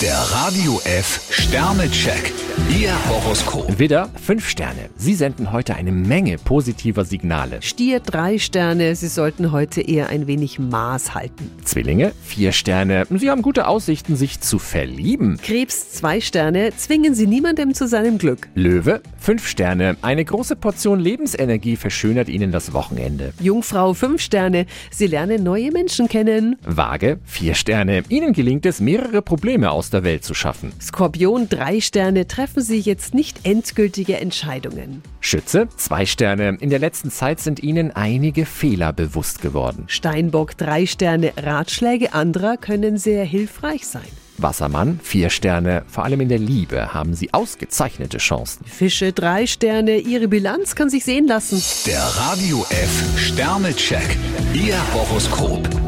Der Radio F Sternecheck. Ihr Horoskop. Widder, fünf Sterne. Sie senden heute eine Menge positiver Signale. Stier drei Sterne, Sie sollten heute eher ein wenig Maß halten. Zwillinge, vier Sterne. Sie haben gute Aussichten, sich zu verlieben. Krebs zwei Sterne, zwingen Sie niemandem zu seinem Glück. Löwe, fünf Sterne. Eine große Portion Lebensenergie verschönert Ihnen das Wochenende. Jungfrau fünf Sterne, Sie lernen neue Menschen kennen. Waage, vier Sterne. Ihnen gelingt es, mehrere Probleme aus der Welt zu schaffen. Skorpion drei Sterne, treffen Sie jetzt nicht endgültige Entscheidungen. Schütze, zwei Sterne. In der letzten Zeit sind Ihnen einige Fehler bewusst geworden. Steinbock drei Sterne, Ratschläge anderer können sehr hilfreich sein. Wassermann, vier Sterne. Vor allem in der Liebe haben Sie ausgezeichnete Chancen. Fische drei Sterne, Ihre Bilanz kann sich sehen lassen. Der Radio F Sternecheck. Ihr Horoskop.